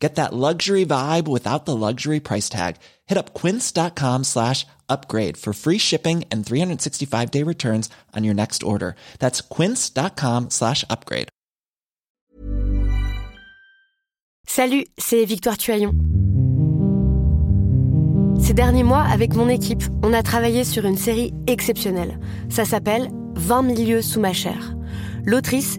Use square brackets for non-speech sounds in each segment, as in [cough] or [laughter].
Get that luxury vibe without the luxury price tag. Hit up quince.com slash upgrade for free shipping and 365 day returns on your next order. That's quince.com slash upgrade. Salut, c'est Victoire Tuaillon. Ces derniers mois, avec mon équipe, on a travaillé sur une série exceptionnelle. Ça s'appelle 20 milieux sous ma chair. L'autrice,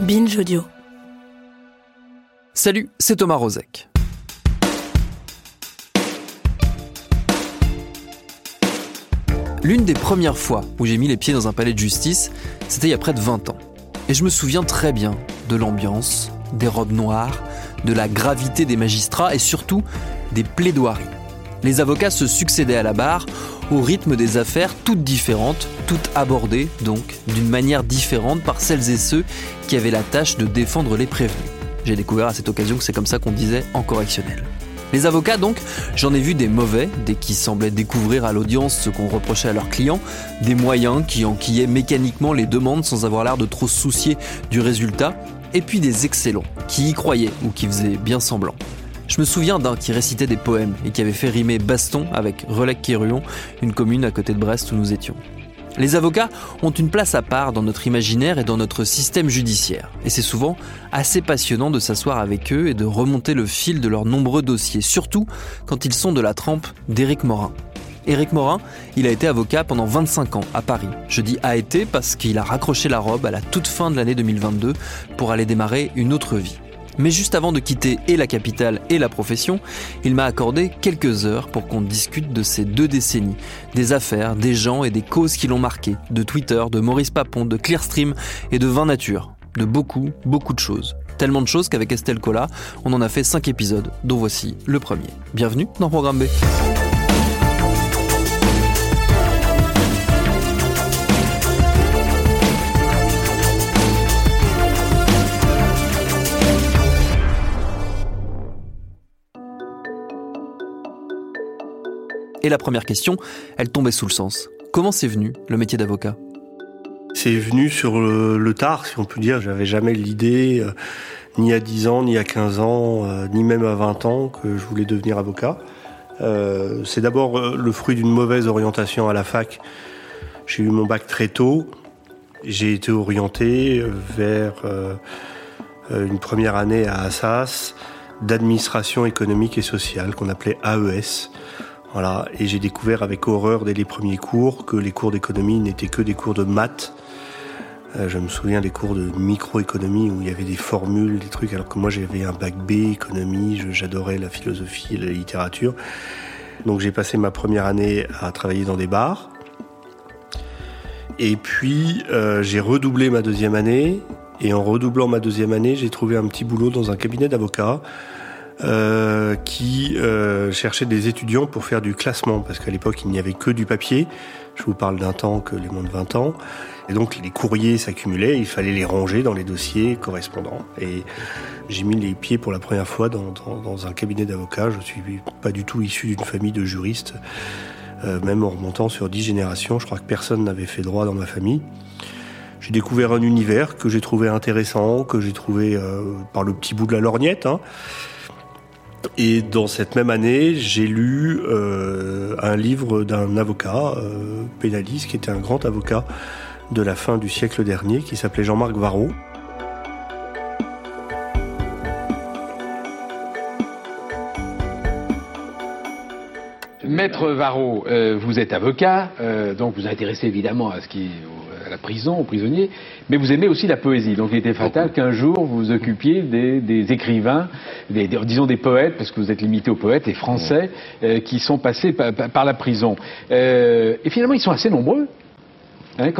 Binge Audio. Salut, c'est Thomas Rozek. L'une des premières fois où j'ai mis les pieds dans un palais de justice, c'était il y a près de 20 ans. Et je me souviens très bien de l'ambiance, des robes noires, de la gravité des magistrats et surtout des plaidoiries. Les avocats se succédaient à la barre au rythme des affaires toutes différentes, toutes abordées donc d'une manière différente par celles et ceux qui avaient la tâche de défendre les prévenus. J'ai découvert à cette occasion que c'est comme ça qu'on disait en correctionnel. Les avocats donc, j'en ai vu des mauvais, des qui semblaient découvrir à l'audience ce qu'on reprochait à leurs clients, des moyens qui enquillaient mécaniquement les demandes sans avoir l'air de trop se soucier du résultat, et puis des excellents, qui y croyaient ou qui faisaient bien semblant. Je me souviens d'un qui récitait des poèmes et qui avait fait rimer Baston avec Relec-Quéruon, une commune à côté de Brest où nous étions. Les avocats ont une place à part dans notre imaginaire et dans notre système judiciaire. Et c'est souvent assez passionnant de s'asseoir avec eux et de remonter le fil de leurs nombreux dossiers, surtout quand ils sont de la trempe d'Éric Morin. Éric Morin, il a été avocat pendant 25 ans à Paris. Je dis a été parce qu'il a raccroché la robe à la toute fin de l'année 2022 pour aller démarrer une autre vie. Mais juste avant de quitter et la capitale et la profession, il m'a accordé quelques heures pour qu'on discute de ces deux décennies, des affaires, des gens et des causes qui l'ont marqué, de Twitter, de Maurice Papon, de Clearstream et de Vin Nature, de beaucoup, beaucoup de choses. Tellement de choses qu'avec Estelle Cola, on en a fait 5 épisodes, dont voici le premier. Bienvenue dans Programme B. Et la première question, elle tombait sous le sens. Comment c'est venu le métier d'avocat? C'est venu sur le, tard, si on peut dire. J'avais jamais l'idée, euh, ni à 10 ans, ni à 15 ans, euh, ni même à 20 ans, que je voulais devenir avocat. Euh, c'est d'abord le fruit d'une mauvaise orientation à la fac. J'ai eu mon bac très tôt. J'ai été orienté vers une première année à Assas d'administration économique et sociale qu'on appelait AES. Et j'ai découvert avec horreur dès les premiers cours que les cours d'économie n'étaient que des cours de maths. Euh, je me souviens des cours de microéconomie où il y avait des formules, des trucs, alors que moi j'avais un bac B, économie, j'adorais la philosophie et la littérature. Donc j'ai passé ma première année à travailler dans des bars. Et puis euh, j'ai redoublé ma deuxième année. Et en redoublant ma deuxième année, j'ai trouvé un petit boulot dans un cabinet d'avocats euh, qui euh, cherchait des étudiants pour faire du classement, parce qu'à l'époque, il n'y avait que du papier. Je vous parle d'un temps que les moins de 20 ans. Et donc, les courriers s'accumulaient, il fallait les ranger dans les dossiers correspondants. Et j'ai mis les pieds pour la première fois dans, dans, dans un cabinet d'avocats. Je suis pas du tout issu d'une famille de juristes, euh, même en remontant sur dix générations. Je crois que personne n'avait fait droit dans ma famille. J'ai découvert un univers que j'ai trouvé intéressant, que j'ai trouvé euh, par le petit bout de la lorgnette. Hein. Et dans cette même année, j'ai lu euh, un livre d'un avocat euh, pénaliste qui était un grand avocat de la fin du siècle dernier, qui s'appelait Jean-Marc Varro. Maître Varro, euh, vous êtes avocat, donc vous intéressez évidemment à ce qui la prison, aux prisonniers, mais vous aimez aussi la poésie. Donc il était fatal qu'un jour vous vous occupiez des, écrivains, des, disons des poètes, parce que vous êtes limité aux poètes, et français, euh, qui sont passés par la prison. et finalement, ils sont assez nombreux. Hein,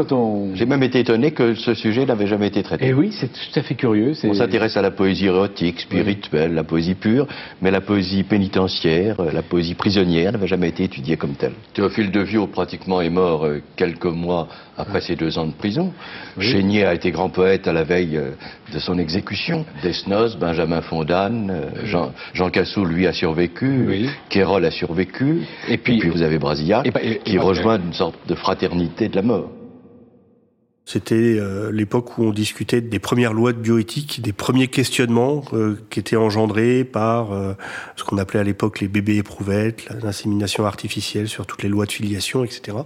J'ai même été étonné que ce sujet n'avait jamais été traité. Et eh oui, c'est tout à fait curieux. On s'intéresse à la poésie érotique, spirituelle, la poésie pure, mais la poésie pénitentiaire, euh, la poésie prisonnière n'avait jamais été étudiée comme telle. Théophile de Viau pratiquement est mort euh, quelques mois après ses deux ans de prison. Chénier a été grand poète à la veille euh, de son exécution. Desnos, Benjamin Fondane, Jean, Jean Cassou, lui, a survécu. Oui. Kérol a survécu. Et puis, vous avez Brasillac, qui rejoint une sorte de fraternité de la mort. C'était euh, l'époque où on discutait des premières lois de bioéthique, des premiers questionnements euh, qui étaient engendrés par euh, ce qu'on appelait à l'époque les bébés éprouvettes, l'insémination artificielle sur toutes les lois de filiation, etc.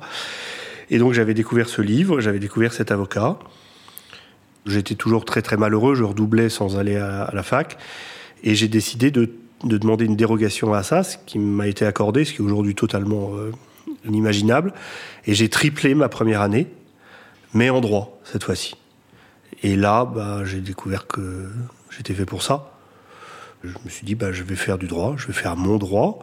Et donc j'avais découvert ce livre, j'avais découvert cet avocat. J'étais toujours très très malheureux, je redoublais sans aller à, la fac, et j'ai décidé de, de, demander une dérogation à ça, ce qui m'a été accordé, ce qui est aujourd'hui totalement inimaginable. Et j'ai triplé ma première année mais en droit cette fois-ci. Et là, bah, j'ai découvert que j'étais fait pour ça. Je me suis dit, bah, je vais faire du droit, je vais faire mon droit.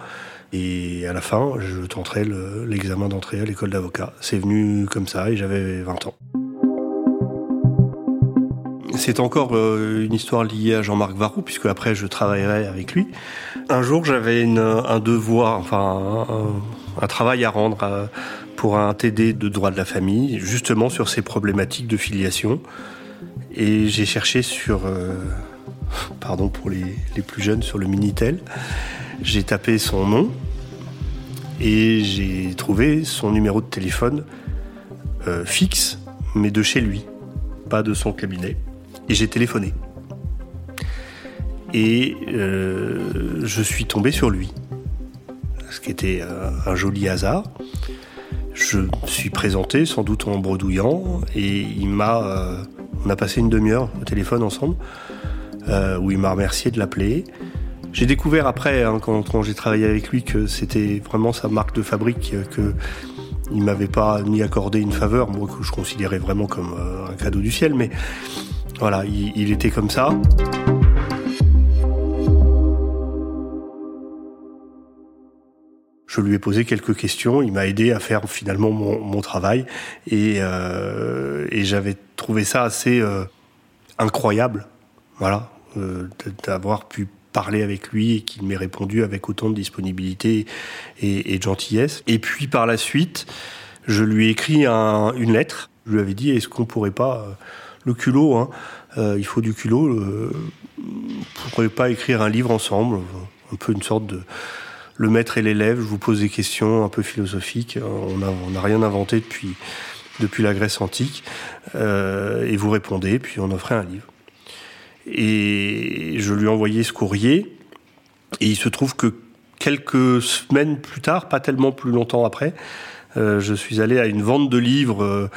Et à la fin, je tenterai l'examen d'entrée à l'école d'avocat. C'est venu comme ça et j'avais 20 ans. C'est encore euh, une histoire liée à Jean-Marc Varou, puisque après je travaillerai avec lui. Un jour, j'avais un devoir, enfin un, travail à rendre pour un TD de droit de la famille, justement sur ces problématiques de filiation. Et j'ai cherché sur, euh, pardon pour les, plus jeunes, sur le Minitel. J'ai tapé son nom et j'ai trouvé son numéro de téléphone euh, fixe, mais de chez lui, pas de son cabinet. Et j'ai téléphoné. Et euh, je suis tombé sur lui, ce qui était un joli hasard. Je suis présenté, sans doute en bredouillant, et il m'a. Euh, on a passé une demi-heure au téléphone ensemble, euh, où il m'a remercié de l'appeler. J'ai découvert après, hein, quand, j'ai travaillé avec lui, que c'était vraiment sa marque de fabrique, euh, que il m'avait pas ni accordé une faveur, moi que je considérais vraiment comme un cadeau du ciel, mais voilà, il était comme ça. Je lui ai posé quelques questions. Il m'a aidé à faire finalement mon, travail euh, et, j'avais trouvé ça assez euh, incroyable, voilà, euh, d'avoir pu parler avec lui et qu'il m'ait répondu avec autant de disponibilité et, de gentillesse. Et puis par la suite, je lui ai écrit une lettre. Je lui avais dit est-ce qu'on pourrait pas le culot, hein, il faut du culot, on pourrait pas écrire un livre ensemble, un peu une sorte de le maître et l'élève, je vous pose des questions un peu philosophiques. On n'a rien inventé depuis, la Grèce antique. Euh, et vous répondez, puis on offrait un livre. Et je lui ai envoyé ce courrier. Et il se trouve que quelques semaines plus tard, pas tellement plus longtemps après, euh, je suis allé à une vente de livres euh,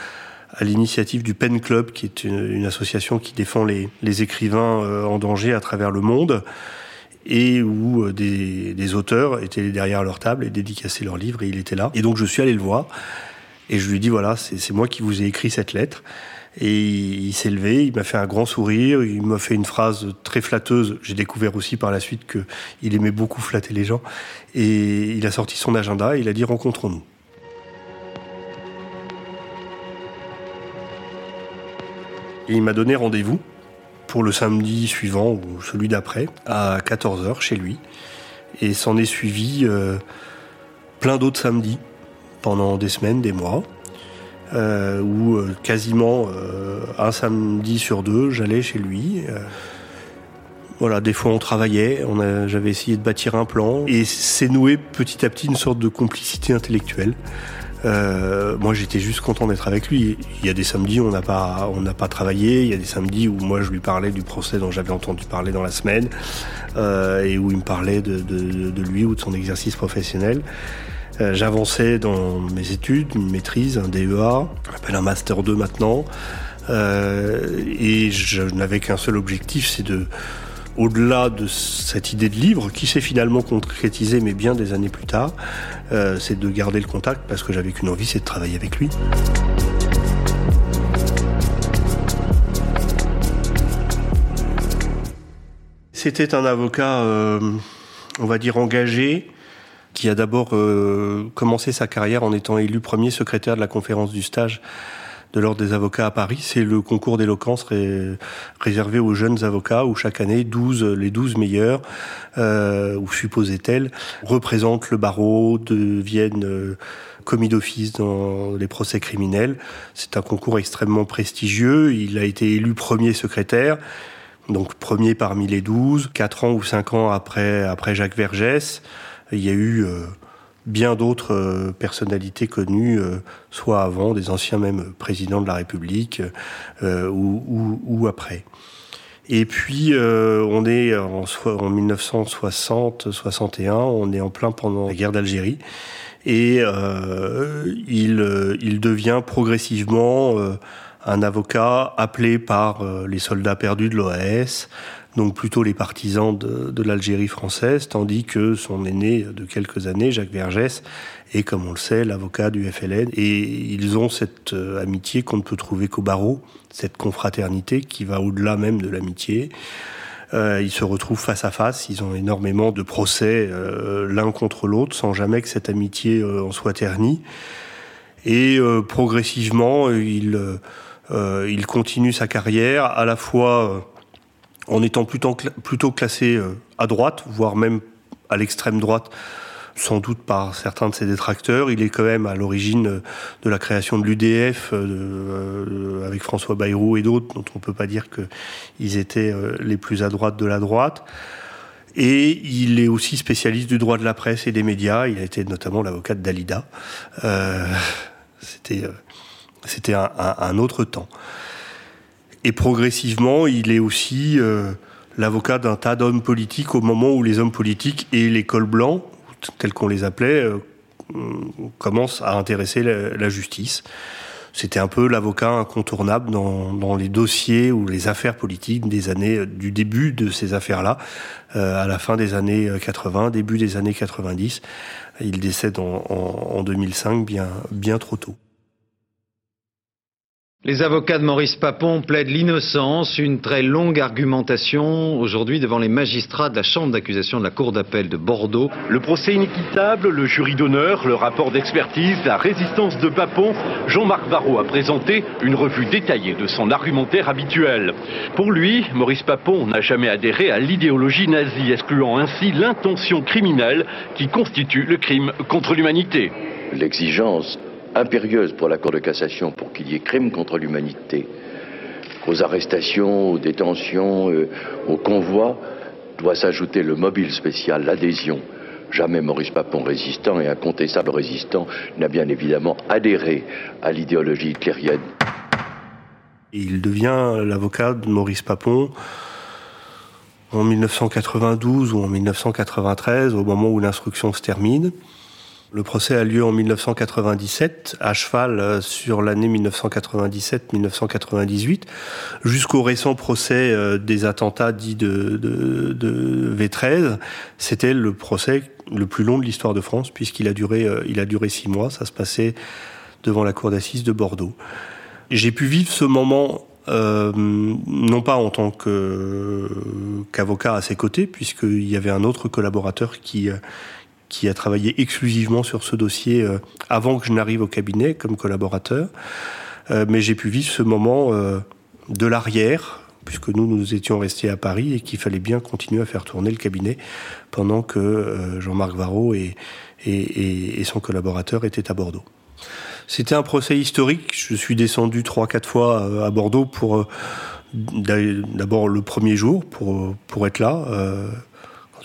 à l'initiative du Pen Club, qui est une, association qui défend les, les écrivains en danger à travers le monde et où euh, des, auteurs étaient derrière leur table et dédicaçaient leurs livres et il était là. Et donc je suis allé le voir et je lui ai dit voilà, c'est moi qui vous ai écrit cette lettre. Et il, s'est levé, il m'a fait un grand sourire, il m'a fait une phrase très flatteuse. J'ai découvert aussi par la suite qu'il aimait beaucoup flatter les gens. Et il a sorti son agenda et il a dit rencontrons-nous. Et il m'a donné rendez-vous pour le samedi suivant ou celui d'après à 14h chez lui. Et s'en est suivi euh, plein d'autres samedis pendant des semaines, des mois, euh, où euh, quasiment un samedi sur deux, j'allais chez lui. voilà, des fois on travaillait, j'avais essayé de bâtir un plan et c'est noué petit à petit une sorte de complicité intellectuelle. Euh, moi, j'étais juste content d'être avec lui. Il y a des samedis on n'a pas, on n'a pas travaillé. Il y a des samedis où moi, je lui parlais du procès dont j'avais entendu parler dans la semaine euh, et où il me parlait de, de, de, lui ou de son exercice professionnel. Euh, J'avançais dans mes études, une maîtrise, un DEA, on appelle un master 2 maintenant, euh, et je n'avais qu'un seul objectif, c'est de au-delà de cette idée de livre, qui s'est finalement concrétisée, mais bien des années plus tard, euh, c'est de garder le contact parce que j'avais qu'une envie, c'est de travailler avec lui. C'était un avocat, euh, on va dire, engagé, qui a d'abord euh, commencé sa carrière en étant élu premier secrétaire de la conférence du stage de l'Ordre des avocats à Paris. C'est le concours d'éloquence réservé aux jeunes avocats où chaque année 12, les 12 meilleurs, euh, ou supposait-elle, représentent le barreau, deviennent euh, commis d'office dans les procès criminels. C'est un concours extrêmement prestigieux. Il a été élu premier secrétaire. Donc premier parmi les 12, quatre ans ou cinq ans après, après Jacques Vergès, il y a eu euh, bien d'autres euh, personnalités connues, euh, soit avant, des anciens même présidents de la République, euh, ou, après. Et puis, on est en, en 1960-61, on est en plein pendant la guerre d'Algérie, et il, il devient progressivement un avocat appelé par les soldats perdus de l'OAS, donc plutôt les partisans de, de l'Algérie française, tandis que son aîné de quelques années, Jacques Vergès, est, comme on le sait, l'avocat du FLN. Et ils ont cette euh, amitié qu'on ne peut trouver qu'au barreau, cette confraternité qui va au-delà même de l'amitié. Euh, ils se retrouvent face à face, ils ont énormément de procès euh, l'un contre l'autre, sans jamais que cette amitié euh, en soit ternie. Et euh, progressivement, il, il continue sa carrière, à la fois en étant plutôt, classé euh, à droite, voire même à l'extrême droite, sans doute par certains de ses détracteurs. Il est quand même à l'origine euh, de la création de l'UDF euh, avec François Bayrou et d'autres, dont on ne peut pas dire qu'ils étaient les plus à droite de la droite. Et il est aussi spécialiste du droit de la presse et des médias. Il a été notamment l'avocat de Dalida. C'était un, autre temps. Et progressivement, il est aussi euh, l'avocat d'un tas d'hommes politiques au moment où les hommes politiques et l'école blanc, tels qu'on les appelait, euh, commencent à intéresser la, justice. C'était un peu l'avocat incontournable dans, les dossiers ou les affaires politiques des années du début de ces affaires-là, euh, à la fin des années 80, début des années 90. Il décède en, en, en 2005, bien, bien trop tôt. Les avocats de Maurice Papon plaident l'innocence, une très longue argumentation aujourd'hui devant les magistrats de la chambre d'accusation de la Cour d'appel de Bordeaux. Le procès inéquitable, le jury d'honneur, le rapport d'expertise, la résistance de Papon, Jean-Marc Varro a présenté une revue détaillée de son argumentaire habituel. Pour lui, Maurice Papon n'a jamais adhéré à l'idéologie nazie, excluant ainsi l'intention criminelle qui constitue le crime contre l'humanité. L'exigence impérieuse pour la Cour de cassation pour qu'il y ait crime contre l'humanité, aux arrestations, aux détentions, euh, aux convois, doit s'ajouter le mobile spécial, l'adhésion. Jamais Maurice Papon, résistant et incontestable résistant, n'a bien évidemment adhéré à l'idéologie hitlérienne. Il devient l'avocat de Maurice Papon en 1992 ou en 1993, au moment où l'instruction se termine. Le procès a lieu en 1997, à cheval euh, sur l'année 1997-1998, jusqu'au récent procès euh, des attentats dits de, de, de V13. C'était le procès le plus long de l'histoire de France, puisqu'il a duré, euh, il a duré six mois. Ça se passait devant la cour d'assises de Bordeaux. J'ai pu vivre ce moment euh, non pas en tant qu'avocat à ses côtés, puisqu'il y avait un autre collaborateur qui, qui a travaillé exclusivement sur ce dossier euh, avant que je n'arrive au cabinet comme collaborateur. Euh, mais j'ai pu vivre ce moment euh, de l'arrière, puisque nous, nous étions restés à Paris et qu'il fallait bien continuer à faire tourner le cabinet pendant que Jean-Marc Varro et, et, et, son collaborateur étaient à Bordeaux. C'était un procès historique. Je suis descendu trois, quatre fois à Bordeaux pour d'abord le premier jour pour pour être là.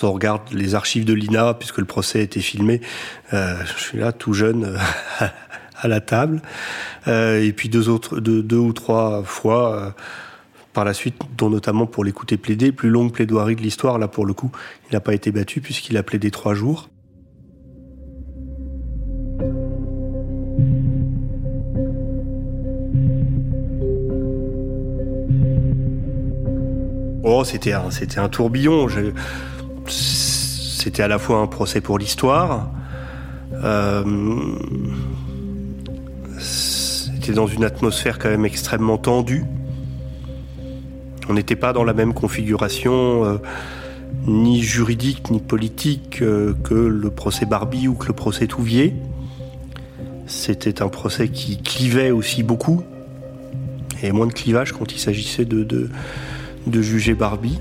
On regarde les archives de l'INA, puisque le procès a été filmé, euh, je suis là tout jeune euh, [laughs] à la table. Euh, et puis deux, autres, deux, ou trois fois par la suite, dont notamment pour l'écouter plaider, plus longue plaidoirie de l'histoire, là pour le coup, il n'a pas été battu puisqu'il a plaidé trois jours. Oh, c'était un, c'était un tourbillon. C'était à la fois un procès pour l'histoire. Euh, c'était dans une atmosphère quand même extrêmement tendue. On n'était pas dans la même configuration, euh, ni juridique ni politique, euh, que le procès Barbie ou que le procès Touvier. C'était un procès qui clivait aussi beaucoup. Et moins de clivage quand il s'agissait de, de, juger Barbie.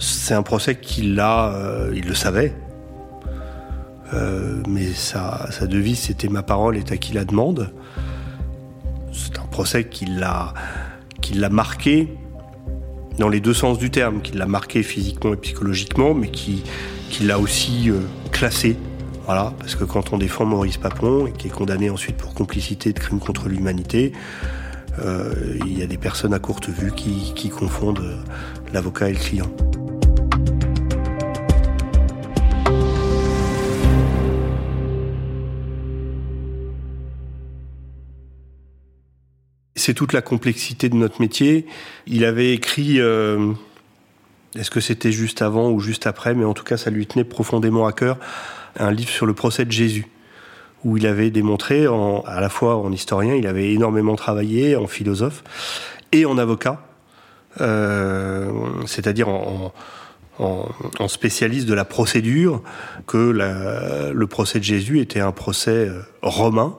C'est un procès qu'il a, euh, il le savait. mais sa, devise, c'était ma parole est à qui la demande. C'est un procès qui l'a, marqué dans les deux sens du terme, qui l'a marqué physiquement et psychologiquement, mais qui, qui l'a aussi euh, classé. Voilà, parce que quand on défend Maurice Papon et qui est condamné ensuite pour complicité de crimes contre l'humanité, euh, il y a des personnes à courte vue qui confondent l'avocat et le client. C'est toute la complexité de notre métier. Il avait écrit, euh, est-ce que c'était juste avant ou juste après, mais en tout cas ça lui tenait profondément à cœur, un livre sur le procès de Jésus, où il avait démontré, à la fois en historien, il avait énormément travaillé, en philosophe et en avocat, euh, c'est-à-dire en, spécialiste de la procédure, que le procès de Jésus était un procès euh, romain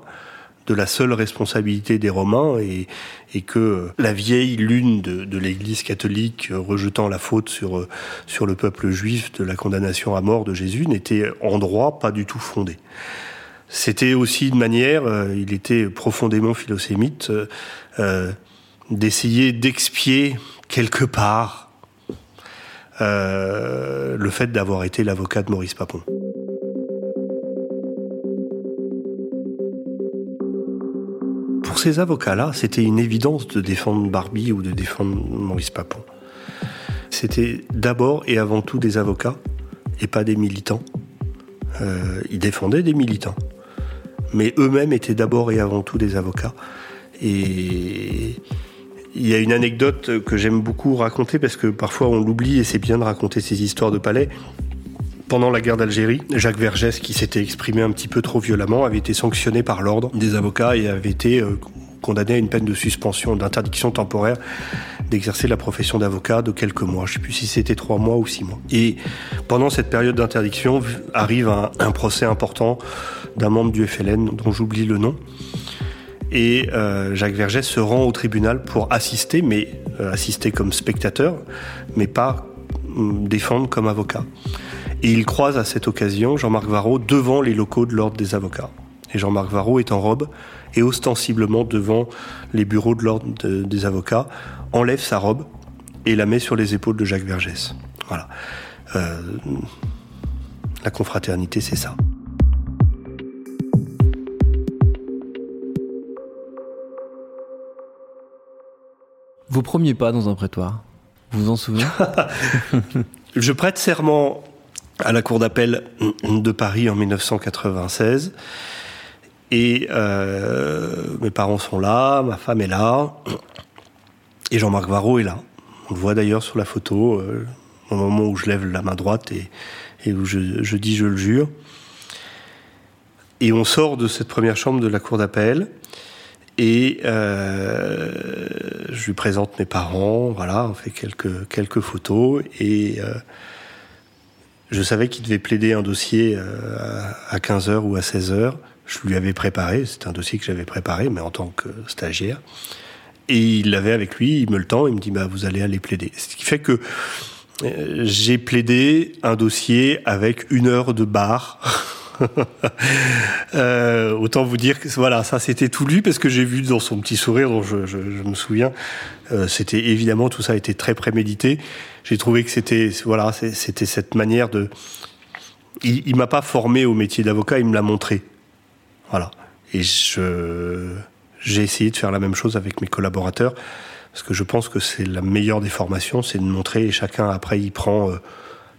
de la seule responsabilité des Romains et, que la vieille lune de, l'Église catholique euh, rejetant la faute sur, euh, sur le peuple juif de la condamnation à mort de Jésus n'était en droit pas du tout fondée. C'était aussi une manière, euh, il était profondément philosémite, d'essayer d'expier quelque part le fait d'avoir été l'avocat de Maurice Papon. Ces avocats-là, c'était une évidence de défendre Barbie ou de défendre Maurice Papon. C'était d'abord et avant tout des avocats et pas des militants. Euh, ils défendaient des militants, mais eux-mêmes étaient d'abord et avant tout des avocats. Et il y a une anecdote que j'aime beaucoup raconter parce que parfois on l'oublie et c'est bien de raconter ces histoires de palais. Pendant la guerre d'Algérie, Jacques Vergès, qui s'était exprimé un petit peu trop violemment, avait été sanctionné par l'ordre des avocats et avait été euh, condamné à une peine de suspension, d'interdiction temporaire d'exercer la profession d'avocat de quelques mois. Je ne sais plus si c'était trois mois ou six mois. Et pendant cette période d'interdiction arrive un, procès important d'un membre du FLN dont j'oublie le nom. Et euh, Jacques Vergès se rend au tribunal pour assister, mais euh, assister comme spectateur, mais pas hum, défendre comme avocat. Et il croise à cette occasion Jean-Marc Varro devant les locaux de l'Ordre des avocats. Et Jean-Marc Varro est en robe et ostensiblement devant les bureaux de l'Ordre des avocats, enlève sa robe et la met sur les épaules de Jacques Vergès. Voilà. Euh, la confraternité, c'est ça. Vos premiers pas dans un prétoire, vous vous en souvenez? [laughs] Je prête serment à la Cour d'appel de Paris en 1996. Et euh, mes parents sont là, ma femme est là, et Jean-Marc Varro est là. On le voit d'ailleurs sur la photo, euh, au moment où je lève la main droite et, où je, dis je le jure. Et on sort de cette première chambre de la cour d'appel. Et euh, je lui présente mes parents, voilà, on fait quelques, quelques photos. Et je savais qu'il devait plaider un dossier euh, à 15h ou à 16h. Je lui avais préparé, c'est un dossier que j'avais préparé, mais en tant que stagiaire. Et il l'avait avec lui, il me le tend, il me dit bah, Vous allez aller plaider. Ce qui fait que euh, j'ai plaidé un dossier avec une heure de bar. [laughs] [laughs] euh, autant vous dire que voilà, ça c'était tout lu parce que j'ai vu dans son petit sourire, dont je, me souviens, euh, c'était évidemment tout ça été très prémédité. J'ai trouvé que c'était voilà, c'était cette manière de. Il, il m'a pas formé au métier d'avocat, il me l'a montré. Voilà. Et j'ai essayé de faire la même chose avec mes collaborateurs parce que je pense que c'est la meilleure des formations, c'est de montrer et chacun après il prend euh,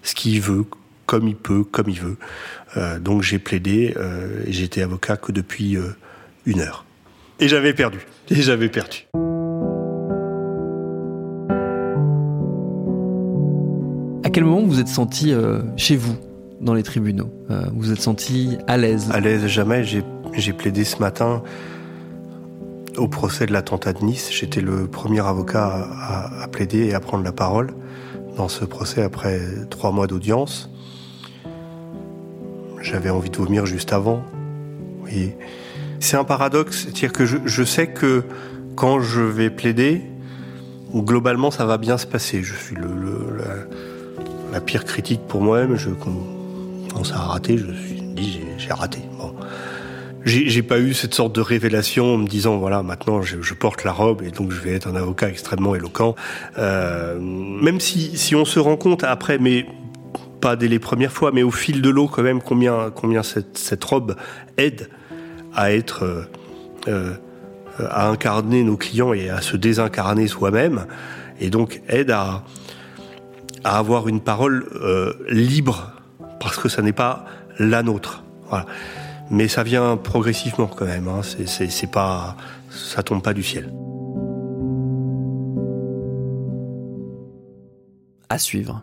ce qu'il veut, comme il peut, comme il veut. Euh, donc j'ai plaidé euh, et j'étais avocat que depuis euh, une heure. Et j'avais perdu. Et j'avais perdu. quel moment vous vous êtes senti chez vous dans les tribunaux? Vous vous êtes senti à l'aise? À l'aise jamais. J'ai plaidé ce matin au procès de l'attentat de Nice. J'étais le premier avocat à, à, plaider et à prendre la parole dans ce procès après trois mois d'audience. J'avais envie de vomir juste avant. C'est un paradoxe, c'est-à-dire que je, sais que quand je vais plaider, globalement ça va bien se passer. Je suis la, pire critique pour moi-même. Je, quand ça a raté, je me suis dit j'ai raté. Bon j'ai pas eu cette sorte de révélation en me disant voilà maintenant je, je, porte la robe et donc je vais être un avocat extrêmement éloquent. Euh, même si si on se rend compte après, mais pas dès les premières fois, mais au fil de l'eau quand même combien combien cette, robe aide euh, euh, à incarner nos clients et à se désincarner soi-même et donc aide à avoir une parole euh, libre parce que ça n'est pas la nôtre. Mais ça vient progressivement quand même. Hein. C'est pas, ça tombe pas du ciel. À suivre.